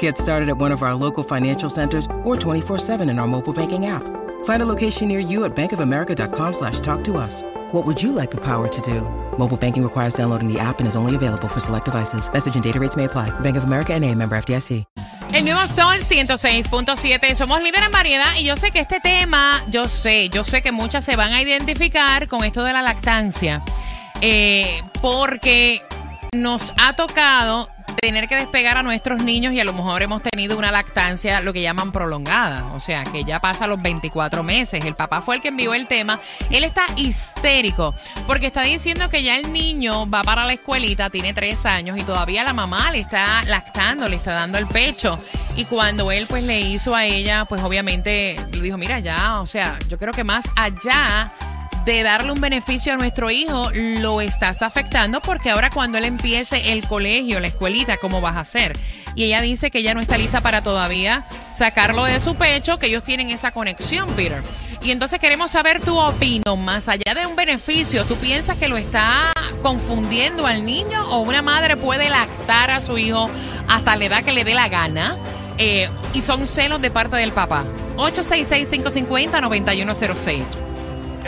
Get started at one of our local financial centers or 24-7 in our mobile banking app. Find a location near you at bankofamerica.com slash talk to us. What would you like the power to do? Mobile banking requires downloading the app and is only available for select devices. Message and data rates may apply. Bank of America and a member FDIC. El nuevo Sol 106.7. Somos líder en variedad y yo sé que este tema, yo sé, yo sé que muchas se van a identificar con esto de la lactancia. Eh, porque nos ha tocado tener que despegar a nuestros niños y a lo mejor hemos tenido una lactancia, lo que llaman prolongada, o sea, que ya pasa los 24 meses. El papá fue el que envió el tema. Él está histérico porque está diciendo que ya el niño va para la escuelita, tiene tres años y todavía la mamá le está lactando, le está dando el pecho. Y cuando él pues le hizo a ella, pues obviamente le dijo, mira ya, o sea, yo creo que más allá de darle un beneficio a nuestro hijo, lo estás afectando porque ahora cuando él empiece el colegio, la escuelita, ¿cómo vas a hacer? Y ella dice que ya no está lista para todavía sacarlo de su pecho, que ellos tienen esa conexión, Peter. Y entonces queremos saber tu opinión, más allá de un beneficio, ¿tú piensas que lo está confundiendo al niño o una madre puede lactar a su hijo hasta la edad que le dé la gana? Eh, y son celos de parte del papá. 866-550-9106.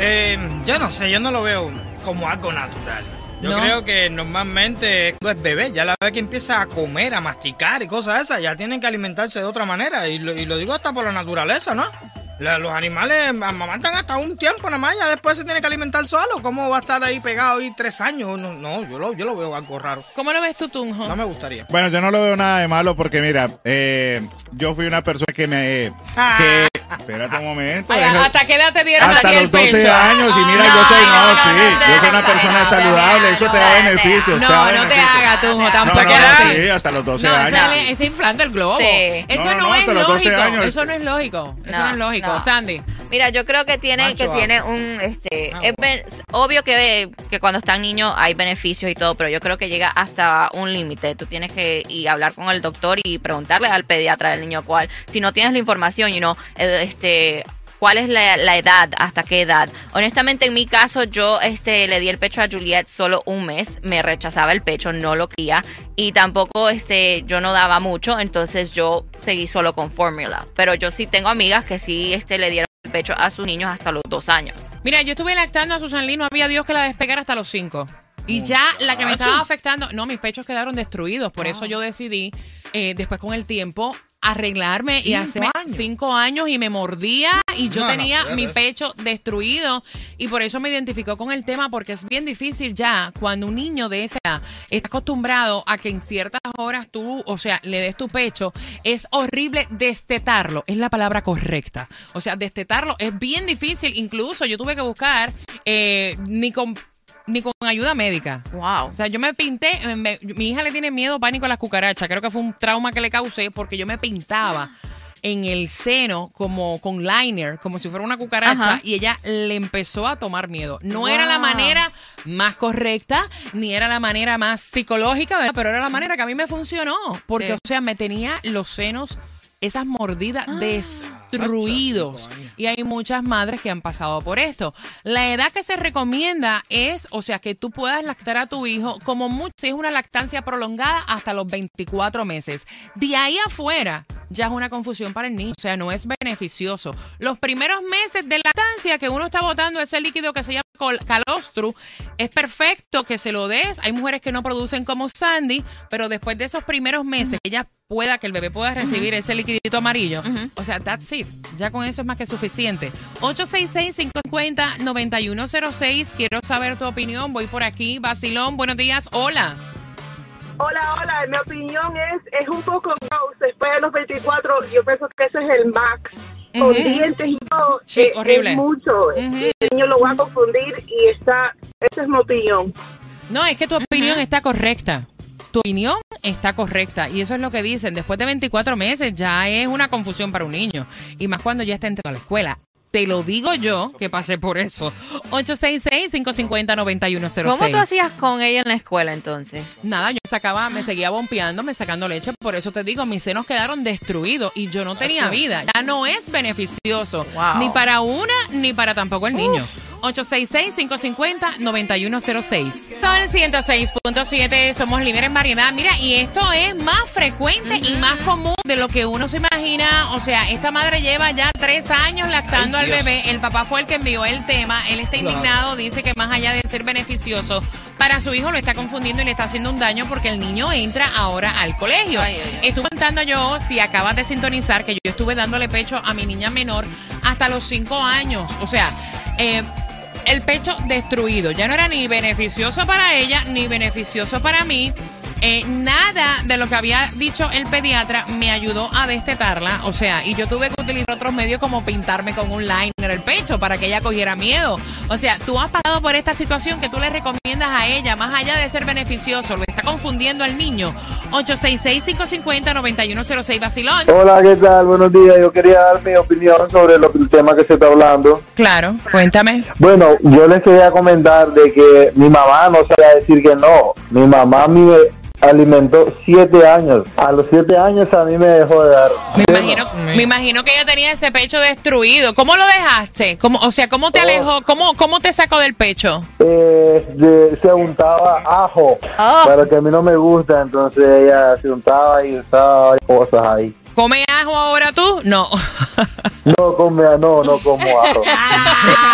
Eh, yo no sé, yo no lo veo como algo natural. Yo ¿No? creo que normalmente es bebé, ya la vez que empieza a comer, a masticar y cosas esas, ya tienen que alimentarse de otra manera. Y lo, y lo digo hasta por la naturaleza, ¿no? La- los animales amamantan hasta un tiempo nada más, ya después se tiene que alimentar solo. ¿Cómo va a estar ahí pegado ahí tres años? No, no, yo, lo, yo lo veo algo raro. ¿Cómo lo ves tú, Tunjo? No me gustaría. Bueno, yo no lo veo nada de malo porque mira, eh, yo fui una persona que me... Que, espérate un momento. Ay, deja- ¿Hasta qué edad te dieron hasta los 12 pecho? años y mira, No, yo soy, no, no, no, sí, no, yo soy una persona no, saludable, no, eso te da beneficios. No, no te hagas, Tunjo, tampoco sí, hasta los 12 No, años. está inflando el globo. Sí. Eso No, no, no, es hasta los 12 lógico. Eso no es lógico. Eso No, es lógico. No. Sandy. Mira, yo creo que tiene, que tiene un, este, Ah, es ben- obvio que, que cuando están niños hay beneficios y todo, pero yo creo que llega hasta un límite. Tú tienes que y hablar con el doctor y preguntarle al pediatra del niño cuál, si no tienes la información, y no, este, cuál es la, la edad, hasta qué edad. Honestamente, en mi caso, yo, este, le di el pecho a Juliet solo un mes, me rechazaba el pecho, no lo quería y tampoco, este, yo no daba mucho, entonces yo seguí solo con fórmula. Pero yo sí tengo amigas que sí, este, le dieron el pecho a sus niños hasta los dos años. Mira, yo estuve lactando a Susan Lee, no había Dios que la despegara hasta los cinco. Y ya la que me estaba afectando, no, mis pechos quedaron destruidos, por eso yo decidí, eh, después con el tiempo, arreglarme y años. cinco años y me mordía y yo No, tenía mi pecho destruido y por eso me identificó con el tema porque es bien difícil ya cuando un niño de esa edad está acostumbrado a que en ciertas horas tú, o sea, le des tu pecho, es horrible destetarlo, es la palabra correcta. O sea, destetarlo es bien difícil, incluso yo tuve que buscar eh, ni con ni con ayuda médica. Wow. O sea, yo me pinté, me- mi hija le tiene miedo, pánico a las cucarachas. Creo que fue un trauma que le causé porque yo me pintaba en el seno como con liner, como si fuera una cucaracha, Ajá. y ella le empezó a tomar miedo. No era la manera más correcta, ni era la manera más psicológica, ¿verdad? pero era la manera que a mí me funcionó. Porque, Sí. o sea, me tenía los senos, esas mordidas Ah. destruidos. Y hay muchas madres que han pasado por esto. La edad que se recomienda es, o sea, que tú puedas lactar a tu hijo como mucho, si es una lactancia prolongada, hasta los 24 meses. De ahí afuera, ya es una confusión para el niño. O sea, no es beneficioso. Los primeros meses de lactancia que uno está botando ese líquido que se llama calostru, es perfecto que se lo des. Hay mujeres que no producen como Sandy, pero después de esos primeros meses, ella pueda, que el bebé pueda recibir ese liquidito amarillo. O sea, that's it. Ya con eso es más que suficiente. 866-550-9106. Quiero saber tu opinión. Voy por aquí. Basilón, buenos días. Hola. Hola, hola, mi opinión es, es un poco gross, después de los 24, yo pienso que ese es el max, con dientes y todo, Sí, eh, horrible. es mucho, el niño lo va a confundir y está, esa es mi opinión. No, es que tu opinión está correcta. Tu opinión está correcta. Y eso es lo que dicen. Después de 24 meses ya es una confusión para un niño. Y más cuando ya está entrando a la escuela. Te lo digo yo que pasé por eso. 866-550-9106. ¿Cómo tú hacías con ella en la escuela entonces? Nada, yo sacaba, me seguía bompeando, me sacando leche. Por eso te digo, mis senos quedaron destruidos y yo no tenía vida. Ya no es beneficioso. Wow. Ni para una, ni para tampoco el niño. 866-550-9106. Son 106.7, somos líderes en variedad. Mira, y esto es más frecuente y más común de lo que uno se imagina. O sea, esta madre lleva ya tres años lactando Ay, al bebé. El papá fue el que envió el tema. Él está Claro. indignado, dice que más allá de ser beneficioso para su hijo, lo está confundiendo y le está haciendo un daño porque el niño entra ahora al colegio. Ay, ay, ay. Estuve contando yo, si acabas de sintonizar, que yo estuve dándole pecho a mi niña menor hasta los cinco años. O sea, eh, el pecho destruido. Ya no era ni beneficioso para ella, ni beneficioso para mí. Eh, nada de lo que había dicho el pediatra me ayudó a destetarla. O sea, y yo tuve que utilizar otros medios como pintarme con un liner el pecho para que ella cogiera miedo. O sea, tú has pasado por esta situación que tú le recomiendas a ella, más allá de ser beneficioso, lo está confundiendo al niño. 866-550-9106 Basilón. Hola, ¿qué tal? Buenos días. Yo quería dar mi opinión sobre lo, el tema que se está hablando. Claro, cuéntame. Bueno, yo les quería comentar de que mi mamá no sabía decir que no. Mi mamá me alimentó siete años. A los siete años a mí me dejó de dar. Me imagino, me imagino que ella tenía ese pecho destruido. ¿Cómo lo dejaste? ¿Cómo, o sea, ¿cómo te alejó? ¿Cómo, ¿Cómo te sacó del pecho? Eh, de- se untaba ajo, Oh. pero que a mí no me gusta, entonces ella se untaba y usaba cosas ahí. ¿Come ajo ahora tú? No. No come, no, no como ajo.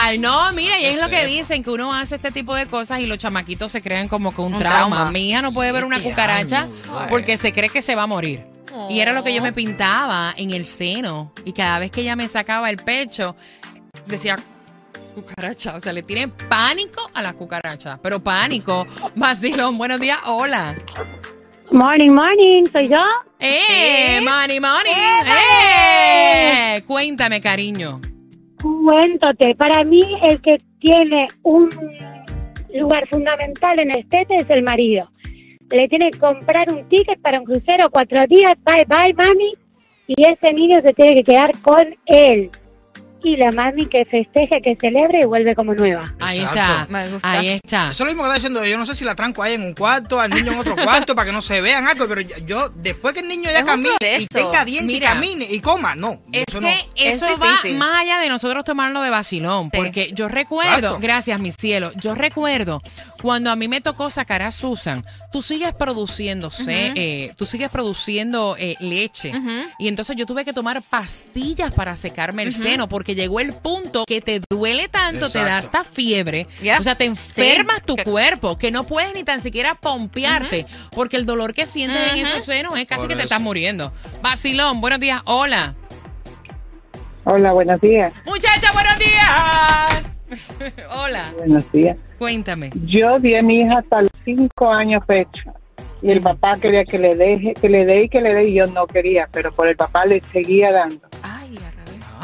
Ay, no, mira, y es lo que dicen, que uno hace este tipo de cosas y los chamaquitos se crean como que un, Un trauma. trauma. Mi hija no puede ver una cucaracha wow. porque se cree que se va a morir. Y era lo que yo me pintaba en el seno. Y cada vez que ella me sacaba el pecho, decía cucaracha. O sea, le tienen pánico a la cucaracha. Pero pánico. Vacilón, buenos días, hola. Morning, morning, soy yo. ¡Eh! ¿Sí? ¡Money, money! ¡Eh! ¡Eh! Cuéntame, cariño. Cuéntate, para mí el que tiene un lugar fundamental en el tete es el marido. Le tiene que comprar un ticket para un crucero cuatro días, bye bye mami, y ese niño se tiene que quedar con él. Y la mami que festeje, que celebre y vuelve como nueva. Ahí Exacto. está. Me gusta. Ahí está. Eso es lo mismo que está diciendo. Yo no sé si la tranco ahí en un cuarto, al niño en otro cuarto, para que no se vean algo. Pero yo, yo, después que el niño ya Es camine y tenga dientes Mira. y camine y coma, no. Es eso que no. eso Es va más allá de nosotros tomarlo de vacilón, Sí. porque yo recuerdo, Exacto. gracias mi cielo, yo recuerdo cuando a mí me tocó sacar a Susan, tú sigues produciéndose, eh, tú sigues produciendo eh, leche, y entonces yo tuve que tomar pastillas para secarme el seno, porque llegó el punto que te duele tanto, te da hasta fiebre, o sea, te enfermas tu cuerpo, que no puedes ni tan siquiera pompearte, porque el dolor que sientes en esos senos es casi Por que te eso. estás muriendo. Vacilón, buenos días, hola. Hola, buenos días. Muchacha, buenos días. Hola, Buenos días. cuéntame. Yo di a mi hija hasta los cinco años pecho. Y el papá quería que le deje, que le dé y que le dé y yo no quería, pero por el papá le seguía dando.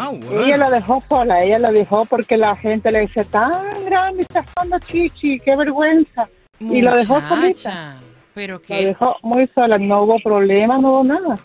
Ah, bueno. Ella la dejó sola, ella la dejó porque la gente le dice, tan grande, estás dando chichi, qué vergüenza. Y lo dejó solita. Pero La que dejó muy sola, no hubo problema, no hubo nada.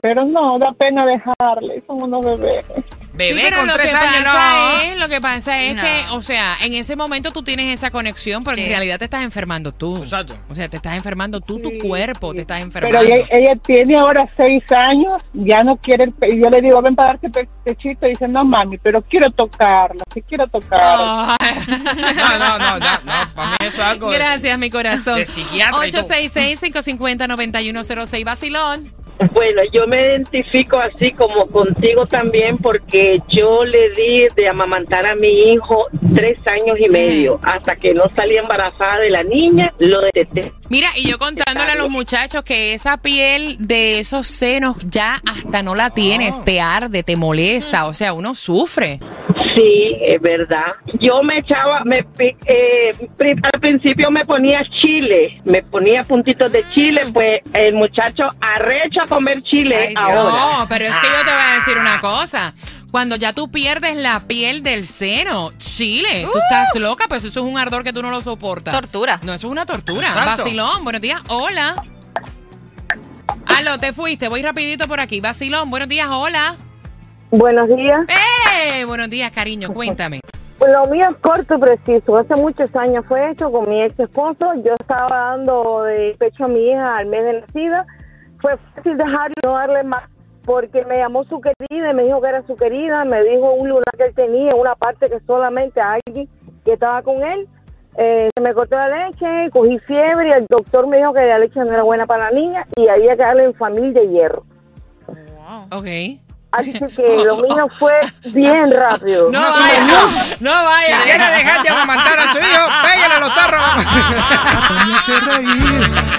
Pero no, da pena dejarle, son unos bebés. Bebé Sí, con tres años, no. es, lo que pasa es No. que, o sea, en ese momento tú tienes esa conexión, pero en Sí. realidad te estás enfermando tú. Exacto. O sea, te estás enfermando tú, Sí, tu cuerpo, sí. te estás enfermando. Pero ella, ella tiene ahora seis años, ya no quiere, el pe- yo le digo, ven para darte pe- pechito, y dice, no mami, pero quiero tocarla, sí quiero tocarla. No, no, no, no, no, para mí eso es algo de- Gracias, mi corazón. de psiquiatra y todo. 866-550-9106, Basilón. Bueno, yo me identifico así como contigo también porque yo le di de amamantar a mi hijo tres años y medio hasta que no salí embarazada de la niña, lo detesté. Mira, y yo contándole a los muchachos que esa piel de esos senos ya hasta no la tienes, te arde, te molesta, o sea, uno sufre. Sí, es verdad. Yo me echaba, me, eh, al principio me ponía chile, me ponía puntitos de chile, pues el muchacho arrecha a comer chile Ay, ahora. No, pero es que yo te voy a decir una cosa. Cuando ya tú pierdes la piel del seno, Chile, tú estás loca, pues eso es un ardor que tú no lo soportas. Tortura. No, eso es una tortura. Exacto. Vacilón, buenos días, hola. Carlos, te fuiste. Voy rapidito por aquí. Vacilón, buenos días, hola. Buenos días. ¡Eh! Buenos días, cariño, cuéntame. Pues lo mío es corto y preciso. Hace muchos años fue hecho con mi ex esposo. Yo estaba dando de pecho a mi hija al mes de nacida. Fue fácil dejarlo y no darle más porque me llamó su querida y me dijo que era su querida. Me dijo un lunar que él tenía, una parte que solamente alguien que estaba con él. Eh, se me cortó la leche, cogí fiebre y el doctor me dijo que la leche no era buena para la niña y había que darle en familia de hierro. Ok. Así que lo mío fue bien rápido. No vaya, no vaya. Si quiere dejar de amamantar a su hijo, pégale los tarros.